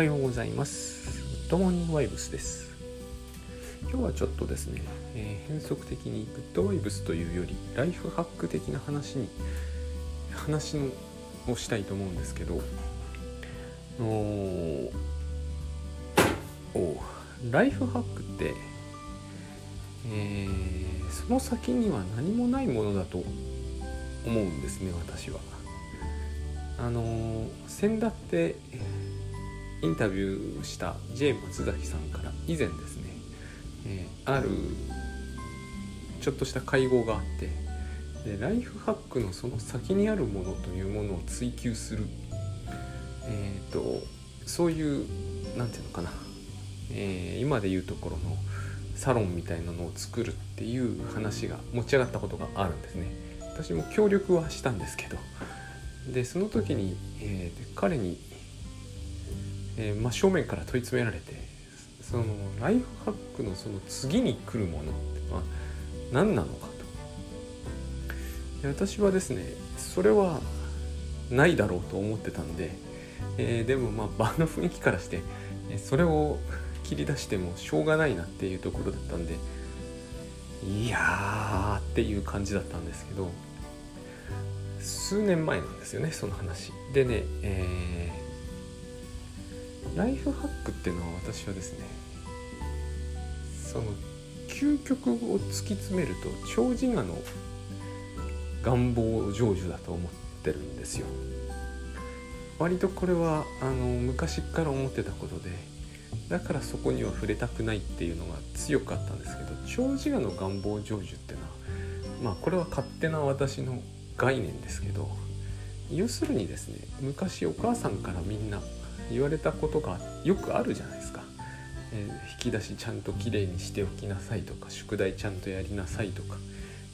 はようございます。グッドモーニングワイブスです。今日はちょっとですね、えー変則的にグッドワイブスというよりライフハック的な話に話のをしたいと思うんですけど、おおライフハックって、えーその先には何もないものだと思うんですね私は。あの先だってインタビューした J 松崎さんから以前ですね、えーあるちょっとした会合があってでライフハックのその先にあるものというものを追求する、えー、とそういうなんていうのかな、えー今でいうところのサロンみたいなのを作るっていう話が持ち上がったことがあるんですね。私も協力はしたんですけど。でその時に、えー彼に、えー真正面から問い詰められてそのライフハックのその次に来るものってのは何なのかと。私はですねそれはないだろうと思ってたんで、えーでもまあ場の雰囲気からしてそれを切り出してもしょうがないなっていうところだったんでいやーっていう感じだったんですけど数年前なんですよねその話。でね、えーライフハックっていうのは私はですねその究極を突き詰めると長寿我の願望成就だと思ってるんですよ。割とこれはあの昔から思ってたことでだからそこには触れたくないっていうのが強くあったんですけど長寿我の願望成就っていうのはまあこれは勝手な私の概念ですけど要するにですね昔お母さんからみんな言われたことがよくあるじゃないですか、えー引き出しちゃんときれいにしておきなさいとか宿題ちゃんとやりなさいとか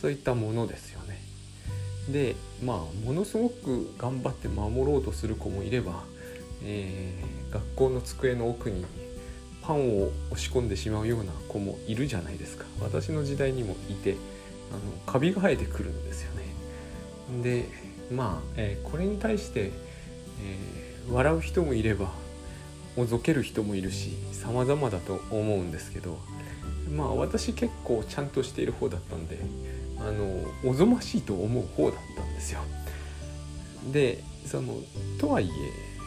そういったものですよね。でまあものすごく頑張って守ろうとする子もいれば、えー学校の机の奥にパンを押し込んでしまうような子もいるじゃないですか。私の時代にもいてあのカビが生えてくるんですよね。でまあ、えーこれに対して、えー笑う人もいればおぞける人もいるし様々だと思うんですけどまあ私結構ちゃんとしている方だったんであのおぞましいと思う方だったんですよ。でそのとはいえ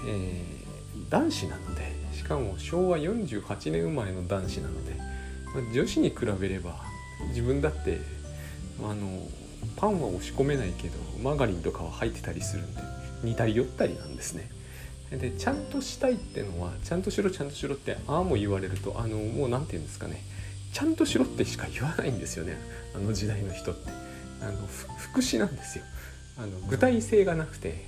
えー男子なのでしかも昭和48年生まれの男子なので、まあ女子に比べれば自分だってあのパンは押し込めないけどマーガリンとかは入ってたりするんで似たり寄ったりなんですね。でちゃんとしたいってのはちゃんとしろちゃんとしろってああも言われるとあのもう何て言うんですかね。ちゃんとしろってしか言わないんですよね。あの時代の人って。あの福祉なんですよ。あの具体性がなくて、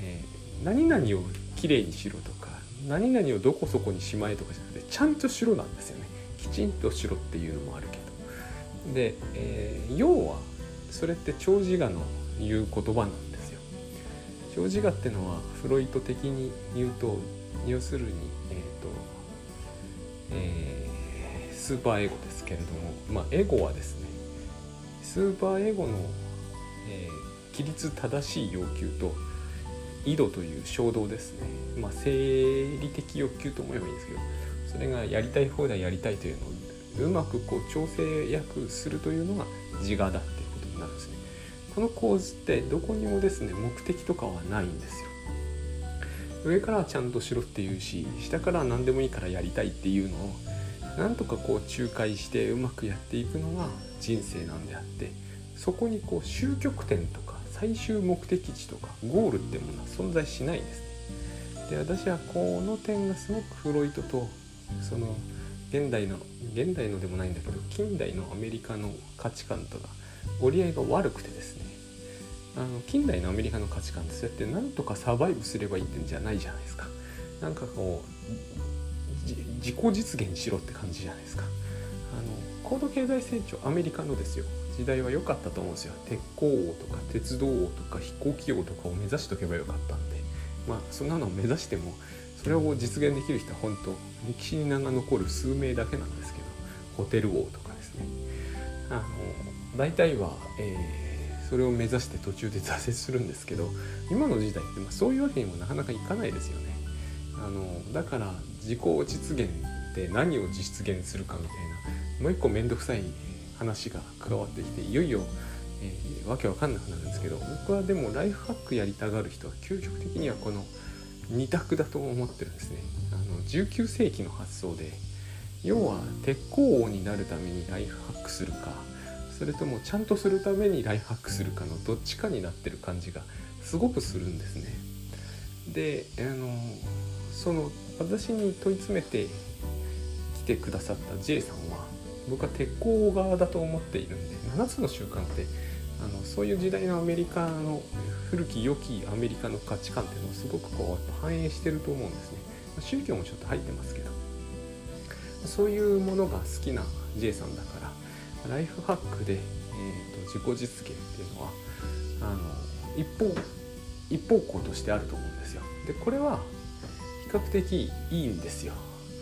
えー何々をきれいにしろとか何々をどこそこにしまえとかじゃなくてちゃんとしろなんですよね。きちんとしろっていうのもあるけど。で、えー要はそれって長寿我の言う言葉なんですよ長寿我ってのはフロイト的に言うと要するにえっ、と、えースーパーエゴですけれどもまあエゴはですねスーパーエゴの、えー規律正しい要求と井戸という衝動ですね。まあ生理的欲求と思えばいいんですけどそれがやりたい放題やりたいというのをうまくこう調整役するというのが自我だっていうことになるんですね。この構図ってどこにもですね目的とかはないんですよ。上からちゃんとしろって言うし下から何でもいいからやりたいっていうのをなんとかこう仲介してうまくやっていくのが人生なんであってそこにこう終局点とか最終目的地とかゴールってものは存在しないんですね。で私はこの点がすごくフロイトとその現代の現代のでもないんだけど近代のアメリカの価値観とが折り合いが悪くてですねあの近代のアメリカの価値観ってそうやってなんとかサバイブすればいいってんじゃないじゃないですか。なんかこう自己実現しろって感じじゃないですか。あの高度経済成長アメリカのですよ。時代は良かったと思うんですよ。鉄鋼王とか鉄道王とか飛行機王とかを目指しとけばよかったんで。まあそんなのを目指してもそれを実現できる人は本当歴史に名が残る数名だけなんですけどホテル王とかですね。あの大体は、えーそれを目指して途中で挫折するんですけど今の時代ってまあそういうわけにもなかなかいかないですよね。あのだから自己実現って何を実現するかみたいなもう一個面倒くさい話が加わってきていよいよ、えー、わけわかんなくなるんですけど僕はでもライフハックやりたがる人は究極的にはこの2択だと思ってるんですね。あの19世紀の発想で要は鉄鋼王になるためにライフハックするかそれともちゃんとするためにライフハックするかのどっちかになってる感じがすごくするんですね。であのその私に問い詰めて来てくださった J さんは僕は鉄鋼側だと思っているんで7つの習慣ってあのそういう時代のアメリカの古き良きアメリカの価値観っていうのをすごくこう反映してると思うんですね宗教もちょっと入ってますけどそういうものが好きな J さんだからライフハックで、えーと、自己実現っていうのはあの一方一方向としてあると思うんですよでこれは比較的いいんですよ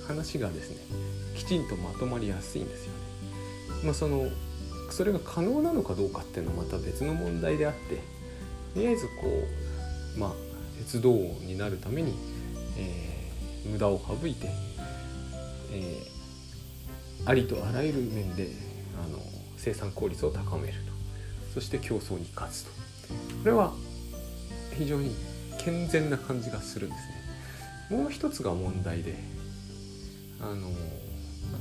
話がですねきちんとまとまりやすいんですよね。まあ、そのそれが可能なのかどうかっていうのはまた別の問題であってとりあえずこうまあ鉄道になるために、えー、無駄を省いて、えー、ありとあらゆる面であの生産効率を高めると。そして競争に勝つと。これは非常に健全な感じがするんですね。もう一つが問題であの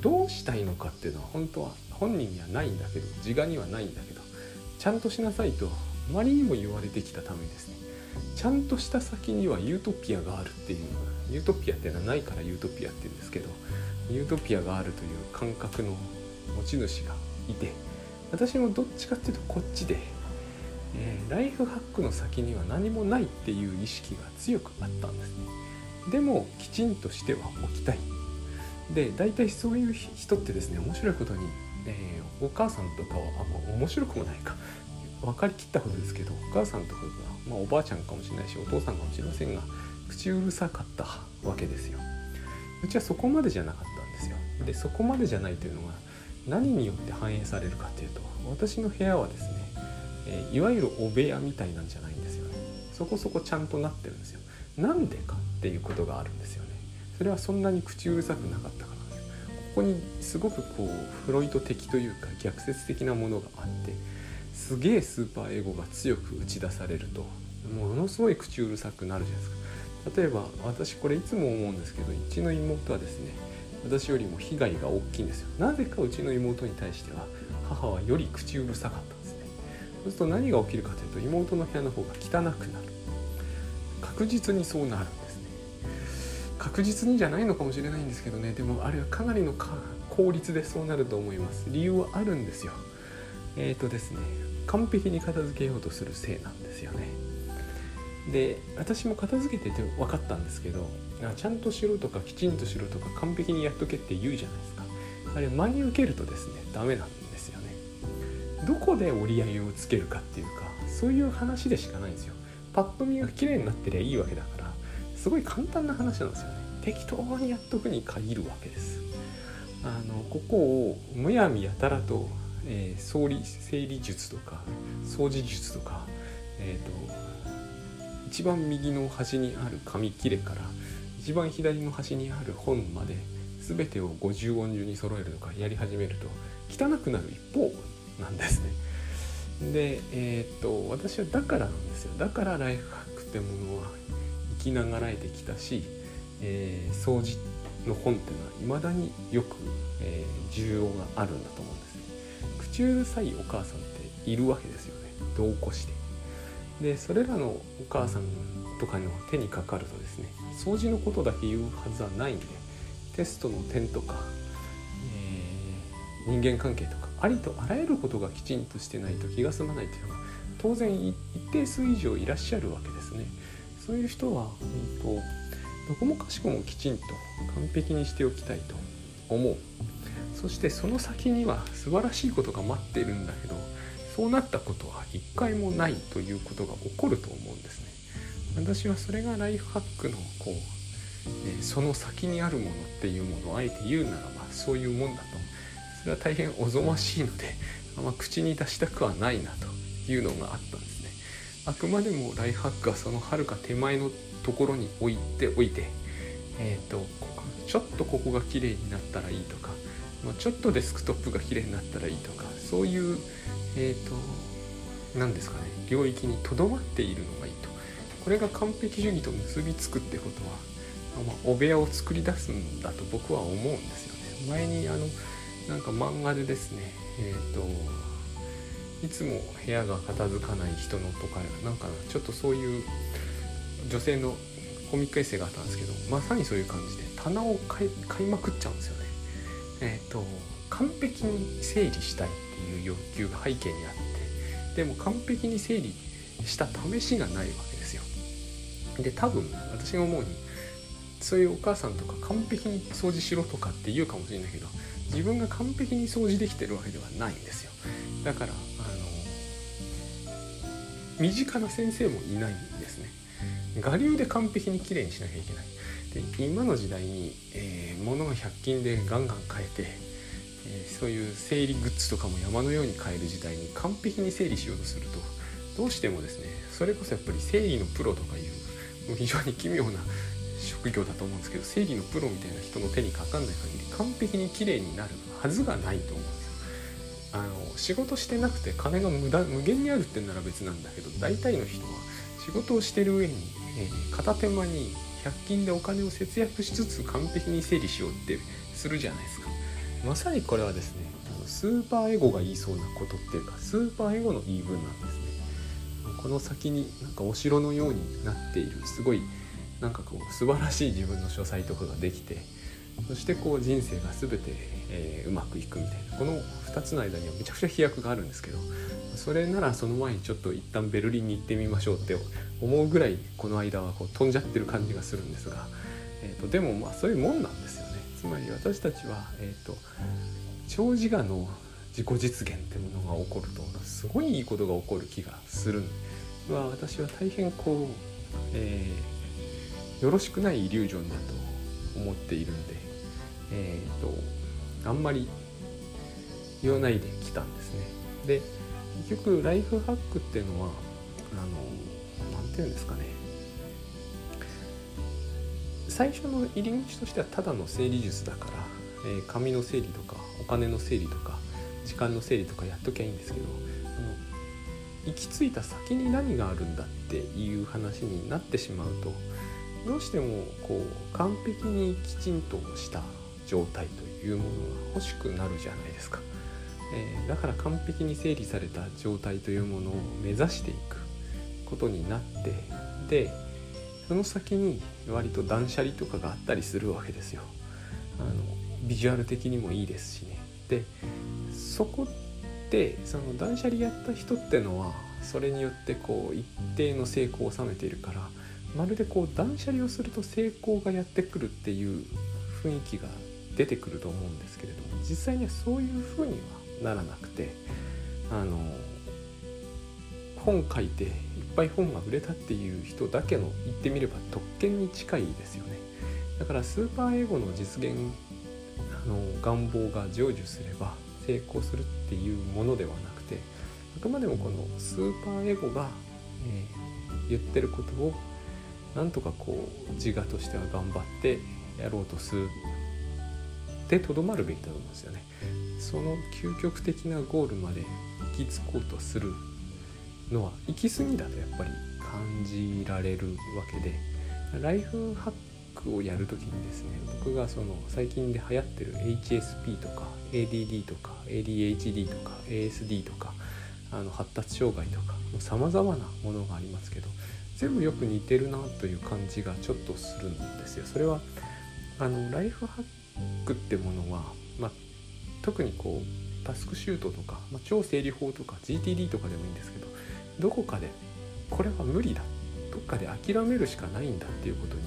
どうしたいのかっていうのは本当は本人にはないんだけど自我にはないんだけどちゃんとしなさいとあまりにも言われてきたためですね。ちゃんとした先にはユートピアがあるっていうユートピアっていうのはないからユートピアって言うんですけどユートピアがあるという感覚の持ち主がいて私もどっちかっていうとこっちで、えー、ライフハックの先には何もないっていう意識が強くあったんですね。でもきちんとしてはおきたい。で大体そういう人ってですね面白いことに、えー、お母さんとかはあ面白くもないか。分かりきったことですけどお母さんとかが、まあ、おばあちゃんかもしれないしお父さんかもしれませんが口うるさかったわけですよ。うちはそこまでじゃなかったんですよ。でそこまでじゃないというのが何によって反映されるかっていうと私の部屋はですね、え、いわゆるお部屋みたいなんじゃないんですよね。そこそこちゃんとなってるんですよ。なんでかっていうことがあるんですよね。それはそんなに口うるさくなかったからですここにすごくこうフロイト的というか逆説的なものがあってすげえスーパーエゴが強く打ち出されるとものすごい口うるさくなるじゃないですか。例えば私これいつも思うんですけどうちの妹はですね私よりも被害が大きいんですよ。なぜかうちの妹に対しては母はより口うるさかったんですね。そうすると何が起きるかというと妹の部屋の方が汚くなる。確実にそうなるんですね。確実にじゃないのかもしれないんですけどね。でもあれはかなりの効率でそうなると思います。理由はあるんですよ。えっ、ー、とですね完璧に片付けようとするせいなんですよね。で私も片付けてて分かったんですけどちゃんとしろとかきちんとしろとか完璧にやっとけって言うじゃないですか。あれ真に受けるとですねダメなんですよね。どこで折り合いをつけるかっていうかそういう話でしかないんですよ。パッと見が綺麗になってりゃいいわけだからすごい簡単な話なんですよね。適当にやっとくに限るわけです。あのここをむやみやたらとえー、総理整理術とか掃除術とか、えーと、一番右の端にある紙切れから一番左の端にある本まで全てを50音順に揃えるとかやり始めると汚くなる一方なんですね。で、えー、っと私はだからなんですよだからライフハックってものは生きながらえてきたし、えー、掃除の本っていうのはいまだによく、えー、需要があるんだと思うんですね。口うるさいお母さんっているわけですよね度を越してでそれらのお母さんとかの手にかかるとですね掃除のことだけ言うはずはないんでテストの点とか、えー、人間関係とかありとあらゆることがきちんとしてないと気が済まないというのが当然一定数以上いらっしゃるわけですね。そういう人は、うんと、どこもかしこもきちんと完璧にしておきたいと思う。そしてその先には素晴らしいことが待っているんだけどそうなったことは一回もないということが起こると思うんですね。私はそれがライフハックのこう、えその先にあるものっていうものをあえて言うならばそういうもんだと。それは大変おぞましいのであんま口に出したくはないなというのがあったんですね。あくまでもライフハックはそのはるか手前のところに置いておいてえーと、ちょっとここが綺麗になったらいいとか、まあ、ちょっとデスクトップが綺麗になったらいいとかそういうえっ、ー、と何ですかね領域にとどまっているのがいいと。これが完璧主義と結びつくってことは、まあ、お部屋を作り出すんだと僕は思うんですよね前にあのなんか漫画でですねえっ、ー、といつも部屋が片付かない人のとかなんかちょっとそういう女性のコミックエッセイがあったんですけどまさにそういう感じで棚を買い買いまくっちゃうんですよね。えっ、ー、と完璧に整理したいっていう欲求が背景にあってでも完璧に整理した試しがないわけで。多分私が思うにそういうお母さんとか完璧に掃除しろとかって言うかもしれないけど自分が完璧に掃除できてるわけではないんですよだからあの身近な先生もいないんですね我流で完璧にきれいにしなきゃいけないで今の時代に、えー、物が100均でガンガン買えて、えー、そういう整理グッズとかも山のように買える時代に完璧に整理しようとするとどうしてもですねそれこそやっぱり整理のプロとかいう非常に奇妙な職業だと思うんですけど整理のプロみたいな人の手にかかんない限り完璧に綺麗になるはずがないと思うんですあの仕事してなくて金が無駄無限にあるってんなら別なんだけど大体の人は仕事をしてる上に、えー、片手間に100均でお金を節約しつつ完璧に整理しようってするじゃないですか。まさにこれはですねあのスーパーエゴが言いそうなことっていうかスーパーエゴの言い分なんですねこの先になんかお城のようになっているすごいなんかこう素晴らしい自分の書斎とかができてそしてこう人生が全て、え、うまくいくみたいなこの2つの間にはめちゃくちゃ飛躍があるんですけどそれならその前にちょっと一旦ベルリンに行ってみましょうって思うぐらいこの間はこう飛んじゃってる感じがするんですが、えーと、でもまあそういうもんなんですよね。つまり私たちは、えーと、長自我の自己実現ってものが起こるとすごいいいことが起こる気がするんですは私は大変こう、えー、よろしくないイリュージョンだと思っているんでえ、ー、とあんまり言わないで来たんですね。で結局ライフハックっていうのはあの何て言うんですかね。最初の入り口としてはただの整理術だから、えー、紙の整理とかお金の整理とか時間の整理とかやっときゃいいんですけどき着いた先に何があるんだっていう話になってしまうとどうしてもこう完璧にきちんとした状態というものが欲しくなるじゃないですか、えー、だから完璧に整理された状態というものを目指していくことになってでその先に割と断捨離とかがあったりするわけですよ。あのビジュアル的にもいいですしね。でそこでその断捨離やった人ってのはそれによってこう一定の成功を収めているからまるでこう断捨離をすると成功がやってくるっていう雰囲気が出てくると思うんですけれども実際にはそういうふうにはならなくてあの本書いていっぱい本が売れたっていう人だけの言ってみれば特権に近いですよね。だからスーパーエゴの実現あの願望が成就すれば成功するっていうものではなくてあくまでもこのスーパーエゴが、えー、言ってることをなんとかこう自我としては頑張ってやろうとするでとどまるべきだと思うんですよね。その究極的なゴールまで行き着こうとするのは行き過ぎだとやっぱり感じられるわけでライフハックをやる時にですね僕がその最近で流行ってる HSP とか ADD とか ADHD とか ASD とかあの発達障害とかさまざまなものがありますけど全部よく似てるなという感じがちょっとするんですよ。それはあのライフハックってものは、まあ、特にこうタスクシュートとか、まあ、超整理法とか GTD とかでもいいんですけどどこかでこれは無理だどっかで諦めるしかないんだっていうことに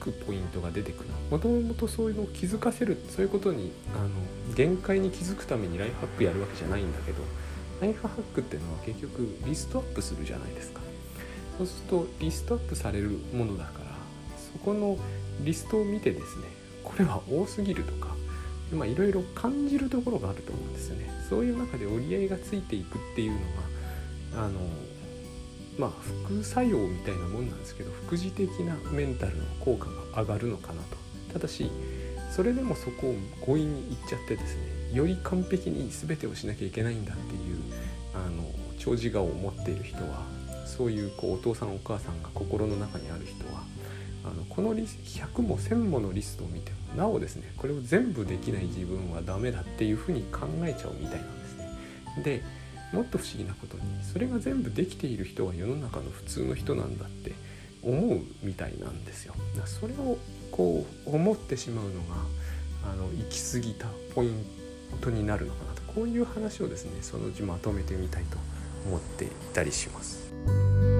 くポイントが出てくる。もともとそういうのを気づかせるそういうことにあの限界に気づくためにライフハックやるわけじゃないんだけどライフハックっていうのは結局リストアップするじゃないですか。そうするとリストアップされるものだからそこのリストを見てですねこれは多すぎるとかまあいろいろ感じるところがあると思うんですよね。そういう中で折り合いがついていくっていうのがあのまあ副作用みたいなもんなんですけど副次的なメンタルの効果が上がるのかなとただしそれでもそこを強引に言っちゃってですねより完璧に全てをしなきゃいけないんだっていうあの長寿顔を持っている人はそういうこうお父さんお母さんが心の中にある人はあのこのリ100も1000ものリストを見てもなおですねこれを全部できない自分はダメだっていうふうに考えちゃうみたいなんですね。でもっと不思議なことにそれが全部できている人は世の中の普通の人なんだって思うみたいなんですよ。それをこう思ってしまうのがあの行き過ぎたポイントになるのかなとこういう話をですねそのうちまとめてみたいと思っていたりします。